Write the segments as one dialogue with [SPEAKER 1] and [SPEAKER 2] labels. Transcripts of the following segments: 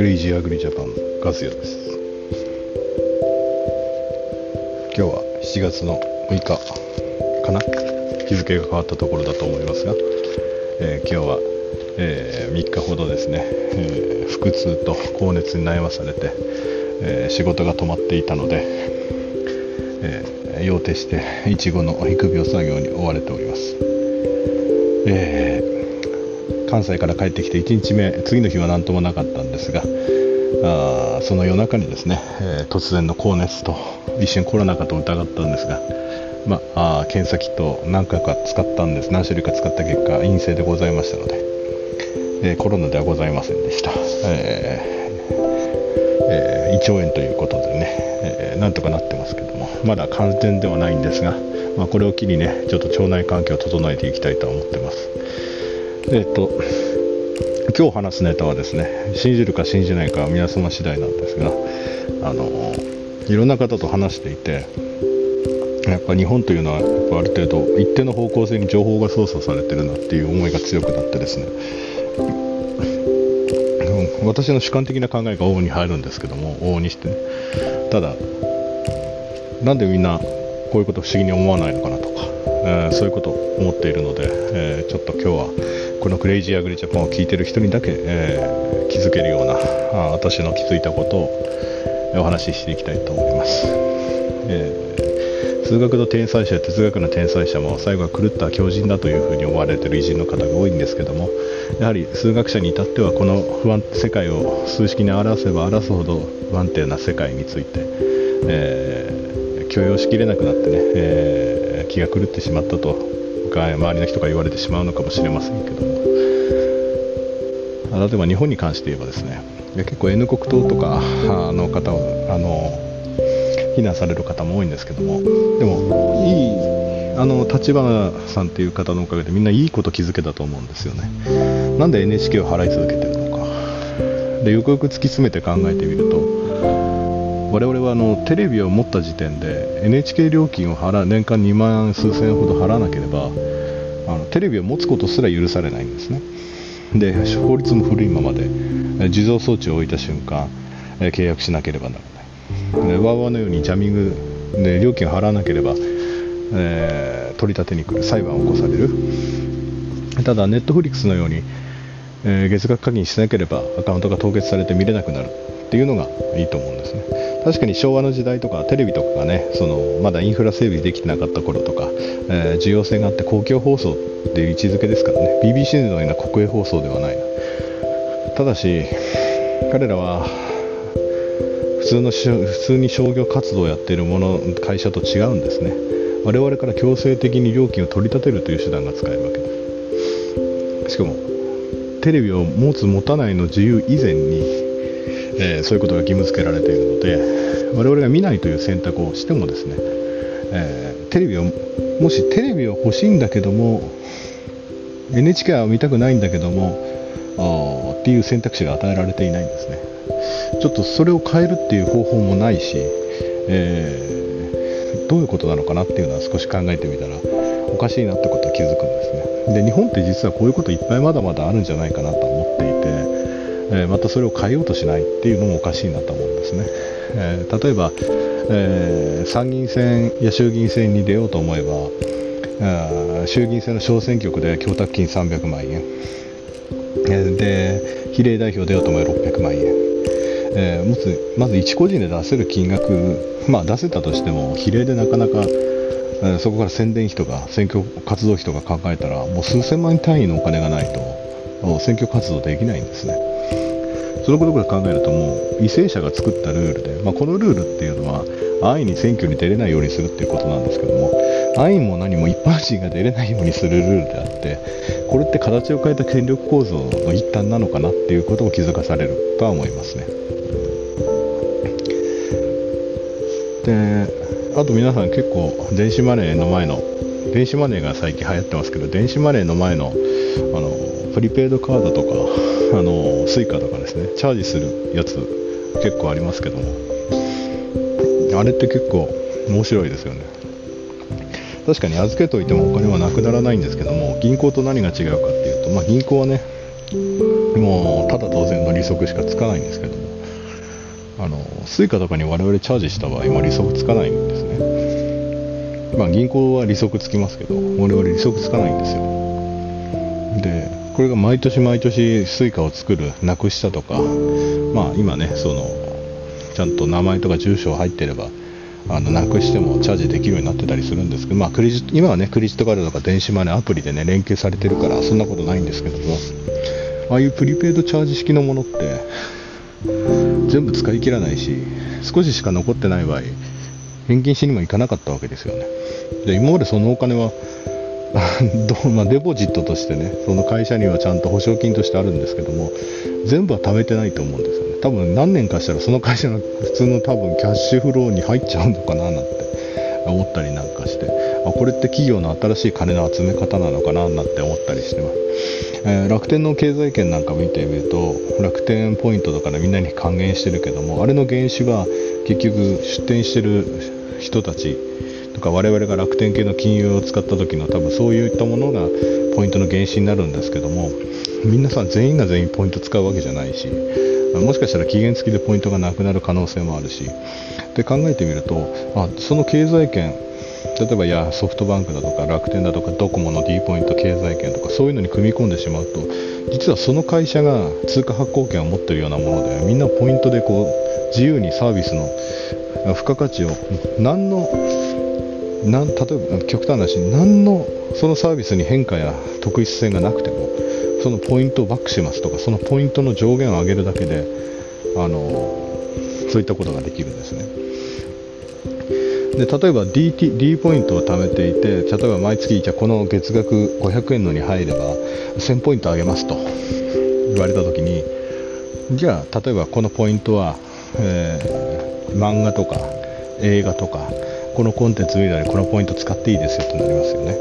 [SPEAKER 1] クレイジーアグリジャパンガスヤです。今日は7月の6日かな？日付が変わったところだと思いますが、えー、今日は、えー、3日ほどですね、えー、腹痛と高熱に悩まされて、え仕事が止まっていたので、え用徹していちごの育苗作業に追われております、え関西から帰ってきて1日目次の日は何ともなかったんですがあその夜中にですね、えー、突然の高熱と一瞬コロナかと疑ったんですが、まあ、検査キットを何回か使ったんです。何種類か使った結果陰性でございましたので、えー、コロナではございませんでした、えーえー、胃腸炎ということでね、えなんとかなってますけどもまだ完全ではないんですが、まあ、これを機にねちょっと腸内環境を整えていきたいと思ってます。えっ、と今日話すネタはですね信じるか信じないかは皆様次第なんですがあのいろんな方と話していてやっぱ日本というのはやっぱある程度一定の方向性に情報が操作されてるなっていう思いが強くなってですね私の主観的な考えが往々に入るんですけども往々にしてね。ただなんでみんなこういうこと不思議に思わないのかなとか、えー、そういうことを思っているので、えー、ちょっと今日はこのクレイジーアグリジャパンを聞いてる人にだけ、えー、気づけるようなあ私の気づいたことをお話ししていきたいと思います、えー、数学の天才者哲学の天才者も最後は狂った狂人だというふうに思われてる偉人の方が多いんですけどもやはり数学者に至ってはこの不安世界を数式に表せば表すほど不安定な世界について、えー、許容しきれなくなってね、えー、気が狂ってしまったとか周りの人が言われてしまうのかもしれませんけども。例えば日本に関して言えばですね結構 N 国党とかの方をあの非難される方も多いんですけども。でもいいあの立花さんっていう方のおかげでみんないいこと気づけたと思うんですよね。なんで NHK を払い続けてるのか。でよくよく突き詰めて考えてみると我々はあのテレビを持った時点で NHK 料金を払年間2万数千円ほど払わなければあのテレビを持つことすら許されないんですね。で法律も古いままで自動装置を置いた瞬間契約しなければならない。でわわのようにジャミングで料金を払わなければ、えー、取り立てに来る裁判を起こされる。ただネットフリックスのように、えー、月額課金しなければアカウントが凍結されて見れなくなる。っていうのがいいと思うんですね。確かに昭和の時代とかテレビとかがねそのまだインフラ整備できてなかった頃とか、えー、需要性があって公共放送っていう位置づけですからね。BBC のような国営放送ではないただし彼らは普通の普通に商業活動をやっているもの会社と違うんですね。我々から強制的に料金を取り立てるという手段が使えるわけ。ですしかもテレビを持つ持たないの自由以前にえー、そういうことが義務付けられているので我々が見ないという選択をしてもですね、えー、テレビをもしテレビを欲しいんだけども NHK は見たくないんだけどもっていう選択肢が与えられていないんですね。ちょっとそれを変えるっていう方法もないし、えー、どういうことなのかなっていうのは少し考えてみたらおかしいなってことは気づくんですね。で日本って実はこういうこといっぱいまだまだあるんじゃないかなと思っていてえまたそれを変えようとしないっていうのもおかしいなと思うんですね、え、例えば、え、参議院選や衆議院選に出ようと思えば衆議院選の小選挙区で供託金300万円、で比例代表出ようと思えば600万円、えまずまず一個人で出せる金額、まあ、出せたとしても比例でなかなかそこから宣伝費とか選挙活動費とか考えたらもう数千万単位のお金がないと選挙活動できないんですね。そのことから考えるともう為政者が作ったルールで、まあ、このルールっていうのは安易に選挙に出れないようにするっていうことなんですけども安易も何も一般人が出れないようにするルールであってこれって形を変えた権力構造の一端なのかなっていうことを気づかされるとは思いますね。であと皆さん結構電子マネーの前の電子マネーが最近流行ってますけど電子マネーの前のあのプリペイドカードとかあのスイカとかですねチャージするやつ結構ありますけども。あれって結構面白いですよね。確かに預けといてもお金はなくならないんですけども銀行と何が違うかっていうと、まあ、銀行はねもうただ当然の利息しかつかないんですけども。あの Suica とかに我々チャージした場合も利息つかないんですね。まあ銀行は利息つきますけど我々利息つかないんですよ。これが毎年毎年 Suica を作るなくしたとかまあ今ねそのちゃんと名前とか住所入ってればあのなくしてもチャージできるようになってたりするんですけど、まあ、クレジ今はねクレジットカードとか電子マネーアプリでね連携されてるからそんなことないんですけどもああいうプリペイドチャージ式のものって全部使い切らないし少ししか残ってない場合返金しにも行かなかったわけですよね。で今までそのお金は どまあ、デポジットとしてねその会社にはちゃんと保証金としてあるんですけども全部は貯めてないと思うんですよね。多分何年かしたらその会社の普通の多分キャッシュフローに入っちゃうのかななんて思ったりなんかして。あこれって企業の新しい金の集め方なのかななんて思ったりしてます、えー、楽天の経済圏なんか見てみると楽天ポイントとかでみんなに還元してるけどもあれの原資は結局出店してる人たちとか我々が楽天系の金融を使った時の多分そういったものがポイントの原資になるんですけども皆さん全員が全員ポイント使うわけじゃないしもしかしたら期限付きでポイントがなくなる可能性もあるしで考えてみるとあその経済圏例えばやソフトバンクだとか楽天だとかドコモの D ポイント経済圏とかそういうのに組み込んでしまうと実はその会社が通貨発行権を持っているようなものでみんなポイントでこう自由にサービスの付加価値を何のなん例えば極端な話何のそのサービスに変化や特異性がなくてもそのポイントをバックしますとかそのポイントの上限を上げるだけであのそういったことができるんですね。で例えば DT D ポイントを貯めていて例えば毎月じゃこの月額500円のに入れば1000ポイントあげますと言われた時にじゃあ例えばこのポイントは、えー、漫画とか映画とかこのコンテンツ見るのにこのポイント使っていいですよってなりますよね。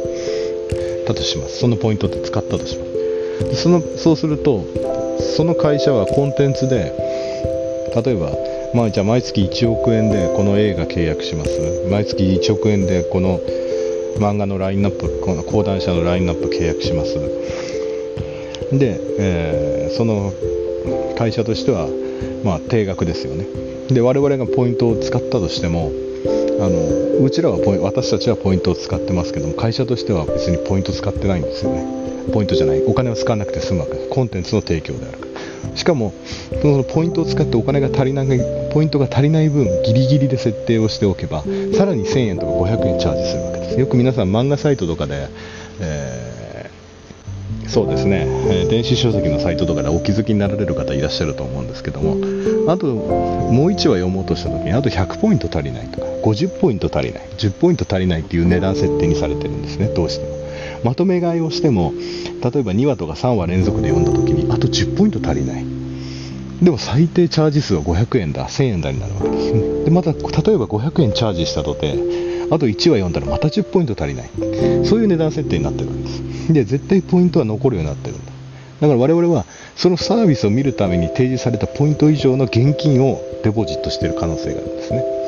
[SPEAKER 1] だとします。そのポイントって使ったとします。そのそうするとその会社はコンテンツで例えばまあ、じゃあ毎月1億円でこの映画契約します。毎月1億円でこの漫画のラインナップこの講談社のラインナップ契約します。で、えー、その会社としては、まあ、定額ですよね。で我々がポイントを使ったとしてもあのうちらはポイ私たちはポイントを使ってますけども会社としては別にポイント使ってないんですよね。ポイントじゃない。お金を使わなくて済むわけ。コンテンツの提供である。しかもそのポイントを使ってお金が足りないポイントが足りない分ギリギリで設定をしておけばさらに1000円とか500円チャージするわけです。よく皆さん漫画サイトとかで、えーそうですね、電子書籍のサイトとかでお気づきになられる方いらっしゃると思うんですけどもあともう1話読もうとした時にあと100ポイント足りないとか。50ポイント足りない。10ポイント足りないっていう値段設定にされてるんですねどうしても。まとめ買いをしても例えば2話とか3話連続で読んだ時にあと10ポイント足りない。でも最低チャージ数は500円だ1000円だになるわけですね。でまた例えば500円チャージしたとてあと1話読んだらまた10ポイント足りない。そういう値段設定になってるわけです。で絶対ポイントは残るようになってるんだ。だから我々はそのサービスを見るために提示されたポイント以上の現金をデポジットしている可能性があるんですね。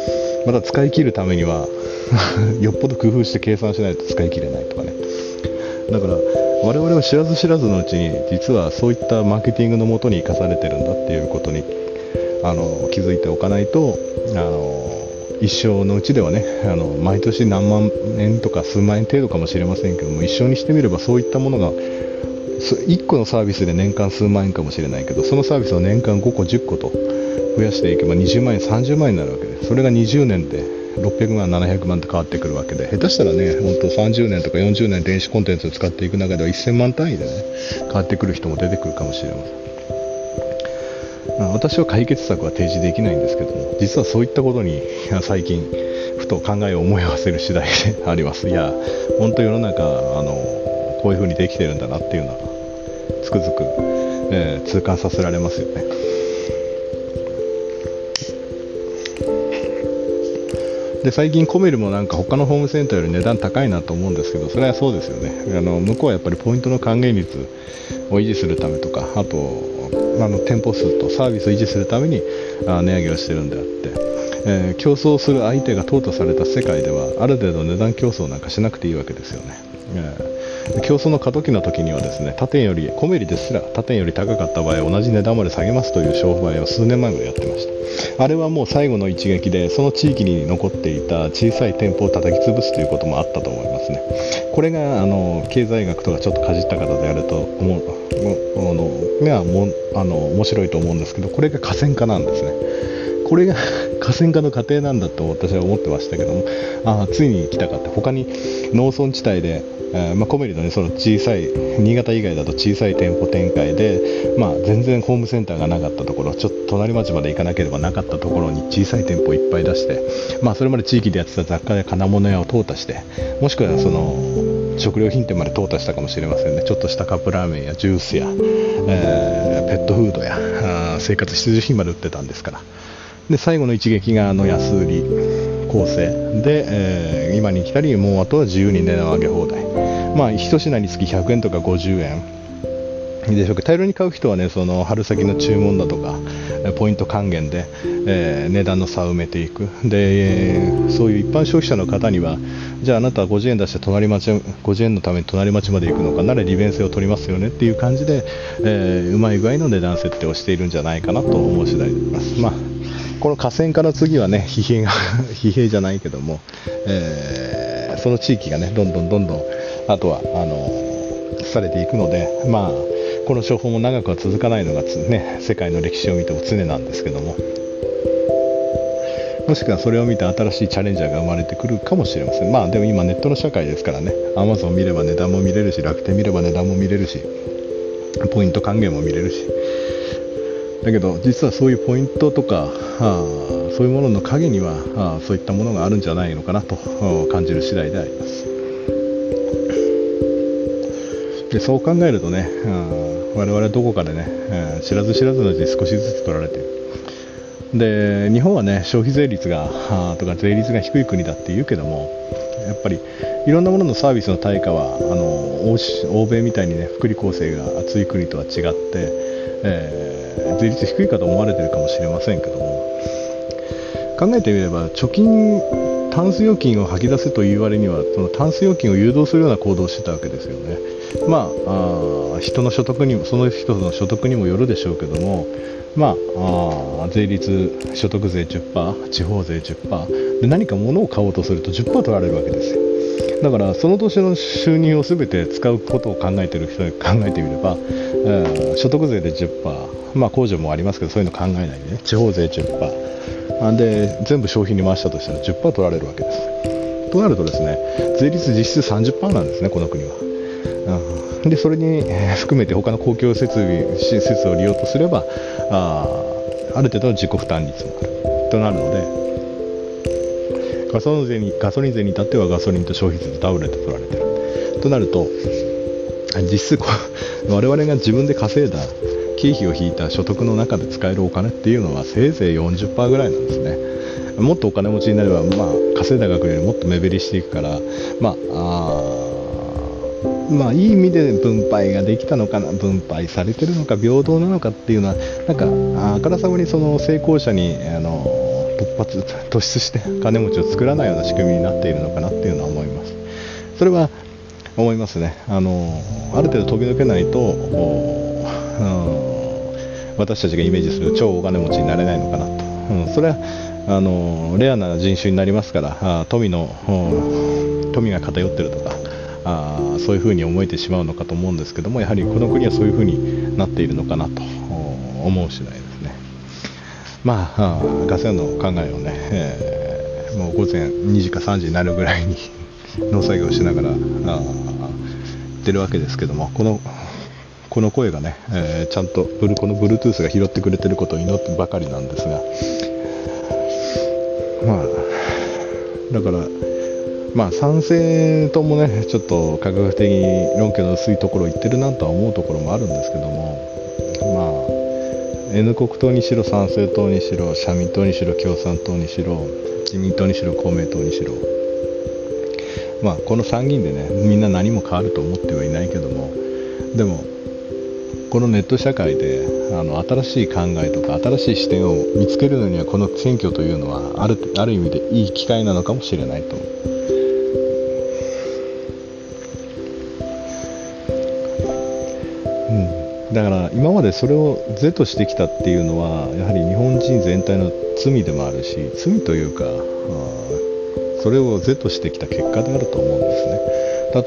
[SPEAKER 1] また使い切るためには よっぽど工夫して計算しないと使い切れないとかね。だから我々は知らず知らずのうちに実はそういったマーケティングのもとに生かされてるんだっていうことにあの気づいておかないとあの一生のうちではねあの毎年何万円とか数万円程度かもしれませんけども一生にしてみればそういったものが1個のサービスで年間数万円かもしれないけどそのサービスを年間5個10個と増やしていけば20万円30万円になるわけでそれが20年で600万700万って変わってくるわけで下手したらね本当30年とか40年電子コンテンツを使っていく中では1000万単位でね変わってくる人も出てくるかもしれません。まあ、私は解決策は提示できないんですけども実はそういったことに最近ふと考えを思い合わせる次第であります。いや本当世の中あのこういう風にできてるんだなっていうのはつくづく、えー、痛感させられますよね。で最近コメルもなんか他のホームセンターより値段高いなと思うんですけどそれはそうですよね。あの向こうはやっぱりポイントの還元率を維持するためとかあとあの店舗数とサービスを維持するためにあ値上げをしてるんであって、えー、競争する相手が淘汰された世界ではある程度値段競争なんかしなくていいわけですよね、え競争の過渡期の時にはですね他店よりコメリですら他店より高かった場合同じ値段まで下げますという商売を数年前までやってました。あれはもう最後の一撃でその地域に残っていた小さい店舗を叩き潰すということもあったと思いますね。これがあの経済学とかちょっとかじった方であると思うのがもあの面白いと思うんですけどこれが河川化なんですね。これが河川化の過程なんだと私は思ってましたけどもあついに来たかって他に農村地帯で、えー、まあ、コメリの、ね、その小さい新潟以外だと小さい店舗展開で、まあ、全然ホームセンターがなかったところちょっと隣町まで行かなければなかったところに小さい店舗をいっぱい出して、まあ、それまで地域でやってた雑貨や金物屋を淘汰してもしくはその食料品店まで淘汰したかもしれませんね。ちょっとしたカップラーメンやジュースや、えー、ペットフードや生活必需品まで売ってたんですから。で最後の一撃があの安売り構成で、えー、今に来たりもうあとは自由に値段を上げ放題。まあ1品につき100円とか50円。でしょうか大量に買う人はねその春先の注文だとかポイント還元で、えー、値段の差を埋めていく。で、えー、そういう一般消費者の方にはじゃああなたは50円出して隣町50円のために隣町まで行くのかなら利便性を取りますよねっていう感じで、えー、うまい具合の値段設定をしているんじゃないかなと思う次第であります。まあこの河川から次はね疲弊が 疲弊じゃないけども、えー、その地域がねどんどんどんどんあとはあのされていくのでまあこの処方も長くは続かないのが、ね、世界の歴史を見ても常なんですけども。もしくはそれを見て新しいチャレンジャーが生まれてくるかもしれません。まあでも今ネットの社会ですからね。Amazon 見れば値段も見れるし楽天見れば値段も見れるしポイント還元も見れるし。だけど実はそういうポイントとかあそういうものの陰にはあそういったものがあるんじゃないのかなと感じる次第であります。でそう考えるとね、うん、我々どこかでね、えー、知らず知らずのうちに少しずつ取られている。で日本はね消費税率がとか税率が低い国だって言うけどもやっぱりいろんなもののサービスの対価はあの欧米みたいにね福利厚生が厚い国とは違って、えー、税率低いかと思われてるかもしれませんけども考えてみれば貯金タンス預金を吐き出せという割にはそのタンス預金を誘導するような行動をしてたわけですよね。まあ、あ人の所得にもその人の所得にもよるでしょうけども、まあ、あ税率所得税10%地方税10%で何か物を買おうとすると10%取られるわけですよだからその年の収入を全て使うことを考えてる人に考えてみれば、えー、所得税で10%、まあ、控除もありますけどそういうの考えないでね。地方税10%で全部消費に回したとしたら10%取られるわけです。となるとですね税率実質30%なんですねこの国は。うん、でそれに含めて他の公共設備施設を利用とすればあある程度の自己負担率もある。となるのでガソリン税にガソリン税に至ってはガソリンと消費税とダブルで取られてる。となると実質 我々が自分で稼いだ経費を引いた所得の中で使えるお金っていうのはせいぜい40%ぐらいなんですねもっとお金持ちになれば、まあ、稼いだ額よりもっと目減りしていくから、まあまあ、いい意味で分配ができたのかな、分配されてるのか、平等なのかっていうのは、なんか、あからさまにその成功者にあの突発、突出して金持ちを作らないような仕組みになっているのかなっていうのは思います。それは思いますね。あのある程度飛び抜けないと、私たちがイメージする超お金持ちになれないのかなと。うん、それはあのレアな人種になりますから、富の富が偏ってるとか、あそういうふうに思えてしまうのかと思うんですけどもやはりこの国はそういうふうになっているのかなと思う次第ですねまあガス屋の考えをね、えー、もう午前2時か3時になるぐらいに 農作業しながらあってるわけですけどもこのこの声がね、えー、ちゃんとブルこの Bluetooth が拾ってくれてることを祈ってばかりなんですがまあだからまあ賛成ともねちょっと科学的に論拠の薄いところを言ってるなとは思うところもあるんですけどもまあ N 国党にしろ参政党にしろ社民党にしろ共産党にしろ自民党にしろ公明党にしろまあこの参議院でねみんな何も変わると思ってはいないけどもでもこのネット社会であの新しい考えとか新しい視点を見つけるのにはこの選挙というのはあるある意味でいい機会なのかもしれないと思う。だから今までそれを是としてきたっていうのはやはり日本人全体の罪でもあるし罪というかそれを是としてきた結果であると思うんですね。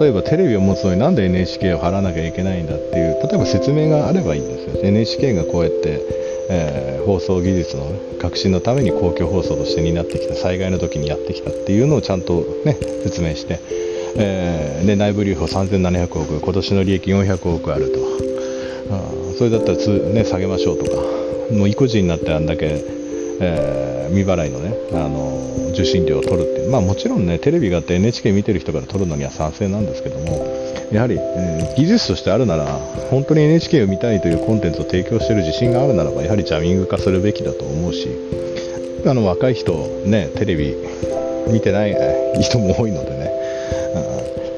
[SPEAKER 1] 例えばテレビを持つのになんで NHK を払わなきゃいけないんだっていう例えば説明があればいいんですよ。NHK がこうやってえー、放送技術の革新のために公共放送として担ってきた災害の時にやってきたっていうのをちゃんと、ね、説明して、えー、で内部留保3700億今年の利益400億あると。あそれだったらつ、ね、下げましょうとか。もう意固地になってあんだけ、えー、未払いのねあの受信料を取るっていう。まあもちろんねテレビがあって NHK 見てる人から取るのには賛成なんですけどもやはり、えー、技術としてあるなら本当に NHK を見たいというコンテンツを提供している自信があるならばやはりジャミング化するべきだと思うしあの若い人、ね、テレビ見てない人も多いのでね、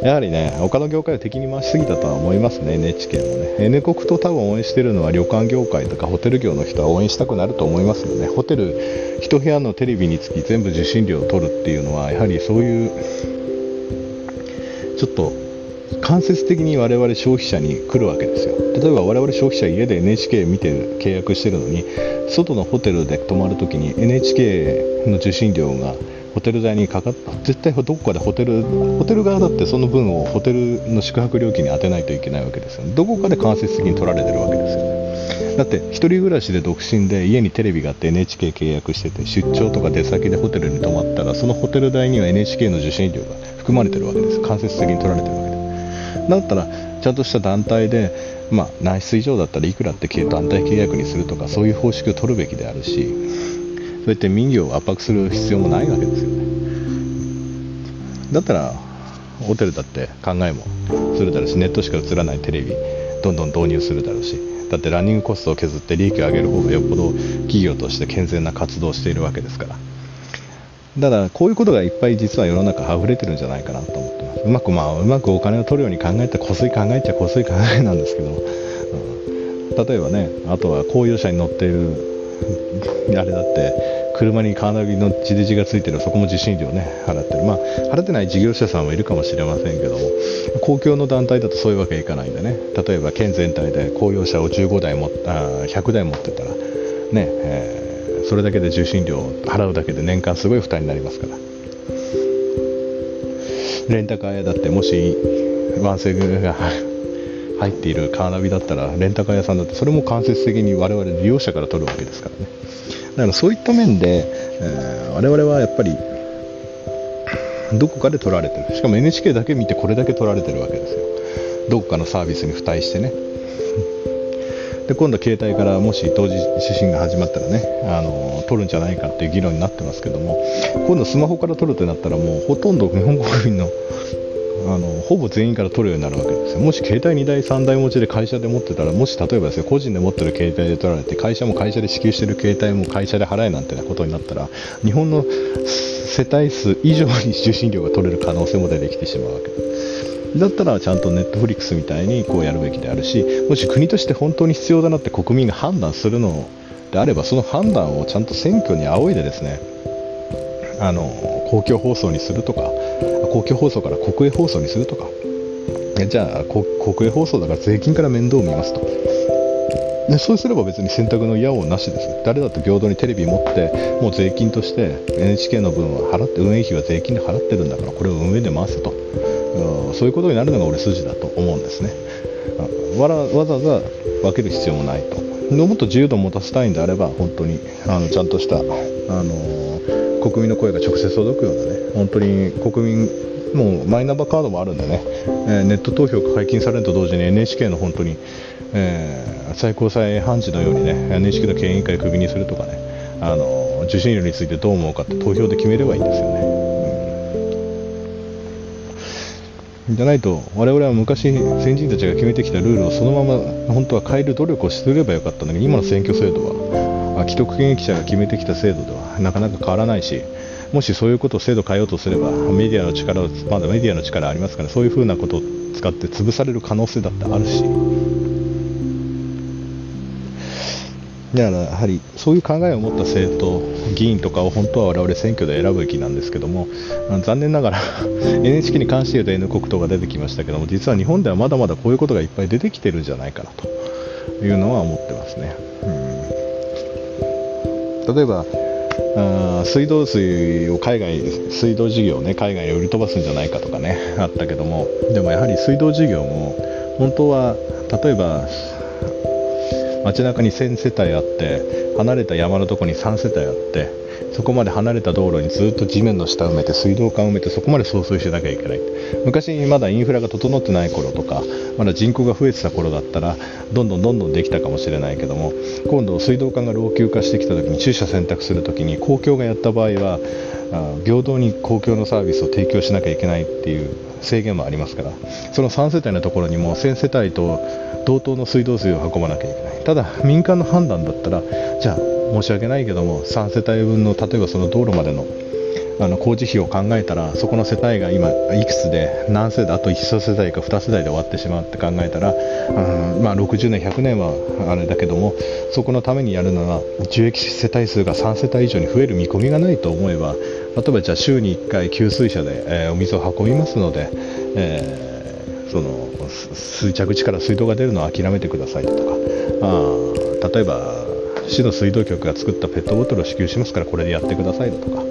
[SPEAKER 1] やはりね他の業界を敵に回しすぎたとは思いますね NHK もね。N 国と多分応援してるのは旅館業界とかホテル業の人は応援したくなると思いますよね。ホテル1部屋のテレビにつき全部受信料を取るっていうのはやはりそういうちょっと間接的に我々消費者に来るわけですよ。例えば我々消費者家で NHK 見てる契約してるのに外のホテルで泊まるときに NHK の受信料がホテル代にかかった。絶対どこかでホテルホテル側だってその分をホテルの宿泊料金に充てないといけないわけですよ、ね、どこかで間接的に取られてるわけですよね。だって1人暮らしで独身で家にテレビがあって NHK 契約してて出張とか出先でホテルに泊まったらそのホテル代には NHK の受信料が含まれてるわけです。間接的に取られてるわけです。だったらちゃんとした団体で、まあ、何室以上だったらいくらって団体契約にするとかそういう方式を取るべきであるしそうやって民業を圧迫する必要もないわけですよね。だったらホテルだって考えもするだろうしネットしか映らないテレビどんどん導入するだろうしだってランニングコストを削って利益を上げる方がよっぽど企業として健全な活動をしているわけですから。だからこういうことがいっぱい実は世の中溢れてるんじゃないかなと思ってます。うまくまあうまくお金を取るように考えたらこすい考えちゃこすい考えなんですけど、うん、例えばねあとは公用車に乗っているあれだって車にカーナビの地デジがついてるそこも受信料ね払ってる。まあ払ってない事業者さんもいるかもしれませんけども公共の団体だとそういうわけいかないんでね。例えば県全体で公用車を15台もあ100台持ってたらね、えーそれだけで受信料を払うだけで年間すごい負担になりますから。レンタカー屋だってもしワンセグが入っているカーナビだったらレンタカー屋さんだってそれも間接的に我々利用者から取るわけですからね。だからそういった面で、えー、我々はやっぱりどこかで取られてる。しかも NHK だけ見てこれだけ取られてるわけですよ。どこかのサービスに付帯してね。で今度、携帯からもし同時受信が始まったらねあの取るんじゃないかっていう議論になってますけども今度、スマホから取るってなったらもうほとんど日本国民のあのほぼ全員から取るようになるわけですよもし携帯2台、3台持ちで会社で持ってたらもし例えばですよ個人で持ってる携帯で取られて会社も会社で支給してる携帯も会社で払えなんてなことになったら日本の世帯数以上に受信料が取れる可能性も出てきてしまうわけです。だったらちゃんとネットフリックスみたいにこうやるべきであるしもし国として本当に必要だなって国民が判断するのであればその判断をちゃんと選挙に仰いでですねあの公共放送にするとか公共放送から国営放送にするとかじゃあ国営放送だから税金から面倒を見ますとね、そうすれば別に選択の矢をなしです。誰だって平等にテレビ持って、もう税金として NHK の分は払って、運営費は税金で払ってるんだから、これを運営で回すと。そういうことになるのが俺筋だと思うんですねわらわざわざ分ける必要もないともっと自由度を持たせたいんであれば本当にあのちゃんとしたあの国民の声が直接届くようなね本当に国民もうマイナンバーカードもあるんでね、えー、ネット投票が解禁されると同時に NHK の本当に、えー、最高裁判事のようにね NHK の経営委員会をクビにするとかねあの受信料についてどう思うかって投票で決めればいいんですよね。じゃないと我々は昔先人たちが決めてきたルールをそのまま本当は変える努力をすればよかったんだけど今の選挙制度は既得権益者が決めてきた制度ではなかなか変わらないしもしそういうことを制度変えようとすればメディアの力をまだメディアの力ありますからそういうふうなことを使って潰される可能性だってあるしだからやはりそういう考えを持った政党、議員とかを本当は我々選挙で選ぶべきなんですけども残念ながら NHK に関して言うと N 国党が出てきましたけども実は日本ではまだまだこういうことがいっぱい出てきてるんじゃないかなというのは思ってますね。うん、例えばあ水道水を海外水道事業をね海外に売り飛ばすんじゃないかとかねあったけども。でもやはり水道事業も本当は例えば街中に1000世帯あって離れた山のとこに3世帯あってそこまで離れた道路にずっと地面の下埋めて水道管埋めてそこまで送水しなきゃいけない。昔まだインフラが整ってない頃とかまだ人口が増えてた頃だったらどんどんどんどんできたかもしれないけども今度水道管が老朽化してきた時に駐車選択する時に公共がやった場合は平等に公共のサービスを提供しなきゃいけないっていう制限もありますからその3世帯のところにも1000世帯と同等の水道水を運ばなきゃいけない。ただ民間の判断だったらじゃあ申し訳ないけども3世帯分の例えばその道路までのあの工事費を考えたらそこの世帯が今いくつで何世帯あと1世帯か2世帯で終わってしまうって考えたら、うんまあ、60年100年はあれだけどもそこのためにやるのは受益世帯数が3世帯以上に増える見込みがないと思えば例えばじゃあ週に1回給水車で、えー、お水を運びますので、えー、その水着地から水道が出るのを諦めてくださいとかあ例えば市の水道局が作ったペットボトルを支給しますからこれでやってくださいだとか。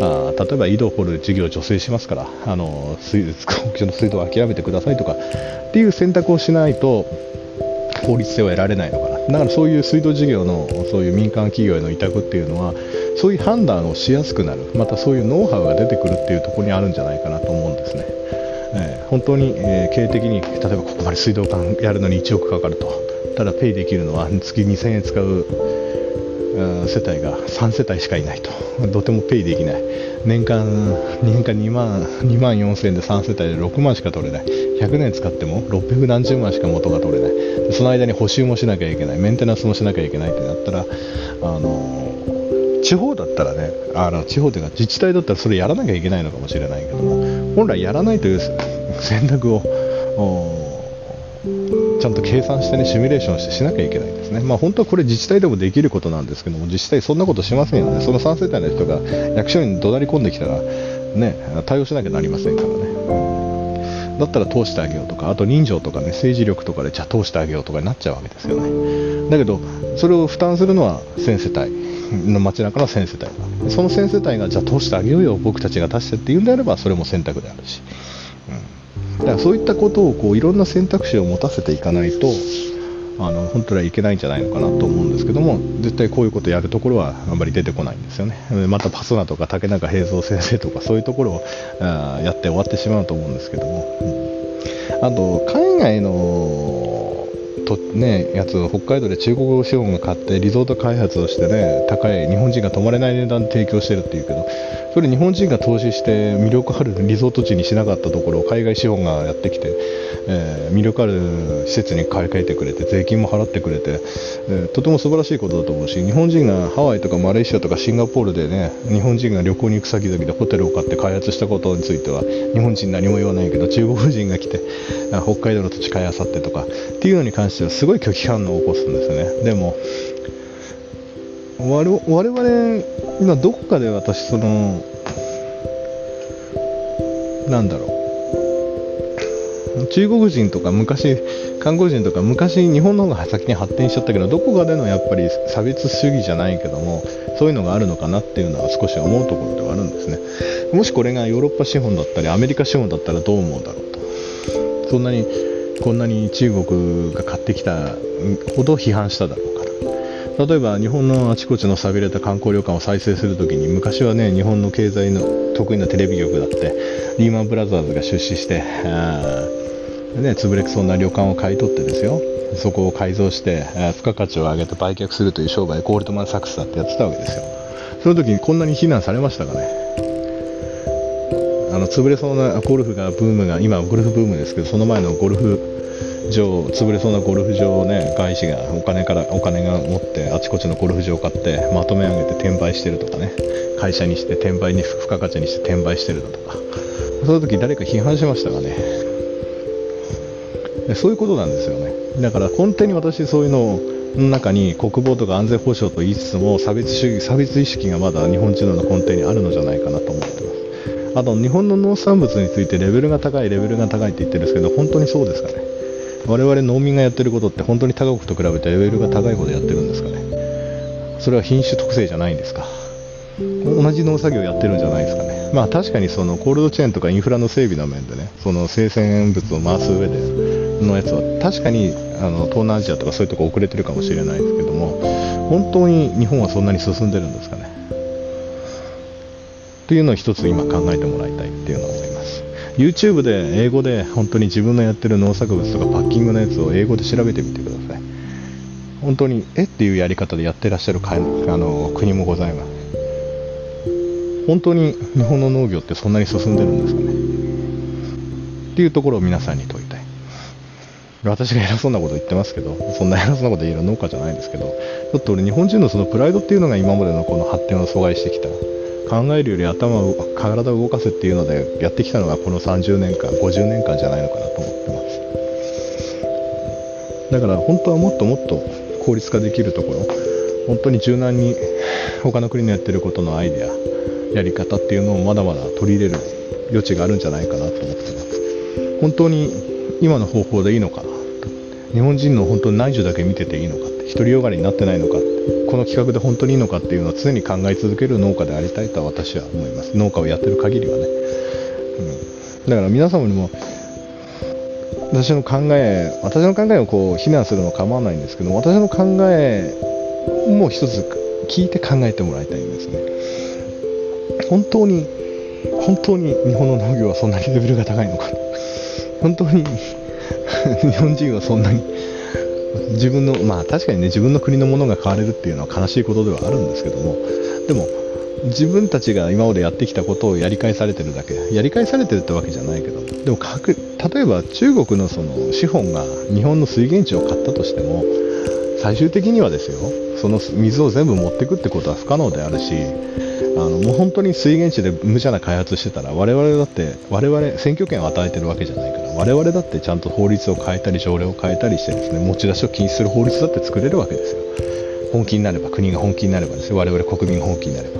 [SPEAKER 1] あ例えば井戸を掘る事業を助成しますからあの水 公共の水道を諦めてくださいとかっていう選択をしないと効率性を得られないのかな。だからそういう水道事業のそういう民間企業への委託っていうのはそういう判断をしやすくなる。またそういうノウハウが出てくるっていうところにあるんじゃないかなと思うんですね、えー、本当に、えー、経営的に例えばここまで水道管やるのに1億かかると。ただペイできるのは月2000円使う世帯が3世帯しかいないと。とてもペイできない。年間年間2万 ,2 万4000円で3世帯で6万しか取れない。100年使っても600何十万しか元が取れない。その間に補修もしなきゃいけない。メンテナンスもしなきゃいけないってなったらあの地方だったらねあの地方というか自治体だったらそれやらなきゃいけないのかもしれないけども本来やらないという選択をちゃんと計算してねシミュレーションしてしなきゃいけないんですね、まあ、本当はこれ自治体でもできることなんですけども自治体そんなことしませんよね。その3世帯の人が役所に怒鳴り込んできたら、ね、対応しなきゃなりませんからね。だったら通してあげようとかあと人情とかね政治力とかでじゃあ通してあげようとかになっちゃうわけですよね。だけどそれを負担するのは先世帯の街中の先世帯がその先世帯がじゃあ通してあげようよ僕たちが出してって言うんであればそれも選択であるし。うん。だからそういったことをこういろんな選択肢を持たせていかないとあの本当にはいけないんじゃないのかなと思うんですけども絶対こういうことやるところはあんまり出てこないんですよね。またパソナとか竹中平蔵先生とかそういうところをあやって終わってしまうと思うんですけども、うん、あと海外のと、ね、やつ北海道で中国資本が買ってリゾート開発をしてね高い日本人が泊まれない値段提供してるっていうけどそれ日本人が投資して魅力あるリゾート地にしなかったところを海外資本がやってきて、えー、魅力ある施設に買い替えてくれて税金も払ってくれて、えー、とても素晴らしいことだと思うし日本人がハワイとかマレーシアとかシンガポールでね日本人が旅行に行く先々でホテルを買って開発したことについては日本人何も言わないけど中国人が来て北海道の土地買いあさってとかっていうのに関してはすごい拒否反応を起こすんですね。でも我々今どこかで私そのなんだろう。中国人とか昔韓国人とか昔日本の方が先に発展しちゃったけどどこかでのやっぱり差別主義じゃないけどもそういうのがあるのかなっていうのは少し思うところではあるんですね。もしこれがヨーロッパ資本だったりアメリカ資本だったらどう思うだろうと。そんなにこんなに中国が買ってきたほど批判しただろう例えば日本のあちこちの寂れた観光旅館を再生するときに昔はね日本の経済の得意なテレビ局だってリーマンブラザーズが出資してね、潰れそうな旅館を買い取ってですよ。そこを改造して付加価値を上げて売却するという商売ゴールドマン・サックスだってやってたわけですよ。その時にこんなに非難されましたかね。の潰れそうなゴルフがブームが今ゴルフブームですけどその前のゴルフ場潰れそうなゴルフ場をね外資がお金からお金が持ってあちこちのゴルフ場を買ってまとめ上げて転売してるとかね会社にして転売に付加価値にして転売してるだとか。その時誰か批判しましたかね。そういうことなんですよね。だから根底に私そういうのの中に国防とか安全保障と言いつつも差別主義差別意識がまだ日本人の根底にあるのじゃないかなと思ってあと日本の農産物についてレベルが高いレベルが高いって言ってるんですけど本当にそうですかね。我々農民がやってることって本当に他国と比べてレベルが高いほどやってるんですかね。それは品種特性じゃないんですか。同じ農作業やってるんじゃないですかね。まあ確かにそのコールドチェーンとかインフラの整備の面でねその生鮮物を回す上でのやつは確かにあの東南アジアとかそういうとこ遅れてるかもしれないですけども本当に日本はそんなに進んでるんですかね。というのを一つ今考えてもらいたいっていうのを思います。YouTube で英語で本当に自分のやってる農作物とかパッキングのやつを英語で調べてみてください。本当にえっていうやり方でやってらっしゃるかあの国もございます。本当に日本の農業ってそんなに進んでるんですかね。っていうところを皆さんに問いたい。私が偉そうなこと言ってますけどそんな偉そうなこと言える農家じゃないんですけどちょっと俺日本人のそのプライドっていうのが今までのこの発展を阻害してきた。考えるより頭を体を動かせっていうのでやってきたのがこの30年間50年間じゃないのかなと思ってます。だから本当はもっともっと効率化できるところ本当に柔軟に他の国のやってることのアイデアやり方っていうのをまだまだ取り入れる余地があるんじゃないかなと思ってます。本当に今の方法でいいのかな日本人の本当に内需だけ見てていいのかって独りよがりになってないのかこの企画で本当にいいのかっていうのを常に考え続ける農家でありたいとは私は思います。農家をやってる限りはね、うん、だから皆様にも私の考え私の考えをこう非難するのは構わないんですけど私の考えも一つ聞いて考えてもらいたいんですね。本当に本当に日本の農業はそんなにレベルが高いのか本当に日本人はそんなに自分のまあ確かにね自分の国のものが買われるっていうのは悲しいことではあるんですけどもでも自分たちが今までやってきたことをやり返されてるだけやり返されてるってわけじゃないけどでも例えば中国のその資本が日本の水源地を買ったとしても最終的にはですよその水を全部持っていくってことは不可能であるしあのもう本当に水源地で無茶な開発してたら我々だって我々選挙権を与えてるわけじゃないから我々だってちゃんと法律を変えたり条例を変えたりしてですね持ち出しを禁止する法律だって作れるわけですよ。本気になれば国が本気になればですよ。我々国民が本気になれば。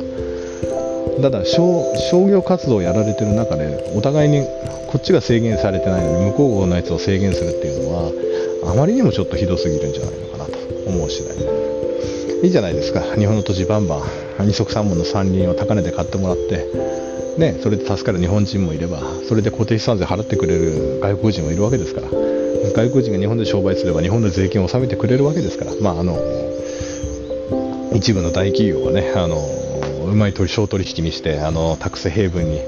[SPEAKER 1] ただ商業活動をやられてる中でお互いにこっちが制限されてないのに向こうのやつを制限するっていうのはあまりにもちょっとひどすぎるんじゃないのかなと思う次第いいじゃないですか。日本の土地バンバン。二足三門の山林を高値で買ってもらって、ね、それで助かる日本人もいればそれで固定資産税払ってくれる外国人もいるわけですから。外国人が日本で商売すれば日本で税金を納めてくれるわけですから、まあ、あの一部の大企業はねあのうまい取商取引にしてあのタクスヘイブンに、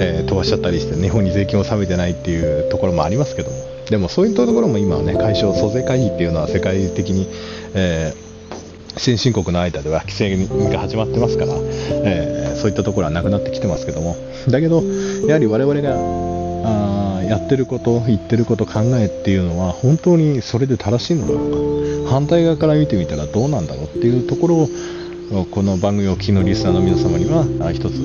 [SPEAKER 1] えー、飛ばしちゃったりして日本に税金を納めてないっていうところもありますけども。でもそういうところも今はね解消租税回避っていうのは世界的に、えー先進国の間では規制が始まってますから、えー、そういったところはなくなってきてますけどもだけどやはり我々があやってること言ってること考えっていうのは本当にそれで正しいのだろうか反対側から見てみたらどうなんだろうっていうところをこの番組を聞きのリスナーの皆様には一つ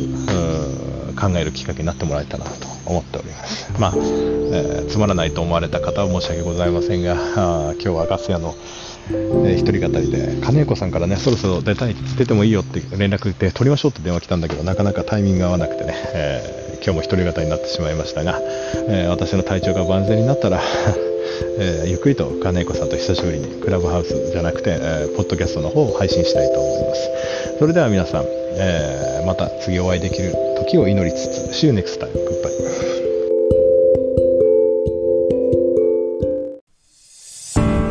[SPEAKER 1] 考えるきっかけになってもらえたらなと思っております。まあ、えー、つまらないと思われた方は申し訳ございませんが、今日はガス屋のえー、一人語りで金子さんからねそろそろ出たい出てもいいよって連絡で取りましょうって電話来たんだけどなかなかタイミングが合わなくてね、えー、今日も一人語りになってしまいましたが、えー、私の体調が万全になったら えー、ゆっくりと金子さんと久しぶりにクラブハウスじゃなくて、えー、ポッドキャストの方を配信したいと思いますそれでは皆さん、えー、また次お会いできる時を祈りつつ See you next time. Goodbye.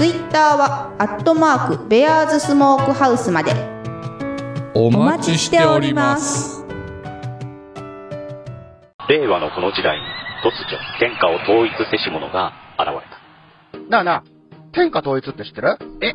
[SPEAKER 2] ツイッターは、アットマーク、ベアーズスモークハウスまで。
[SPEAKER 3] お待ちしております。
[SPEAKER 4] 令和のこの時代に、突如、天下を統一せし者が現れ
[SPEAKER 5] た。なあなあ、天下統一って知ってる？
[SPEAKER 6] え？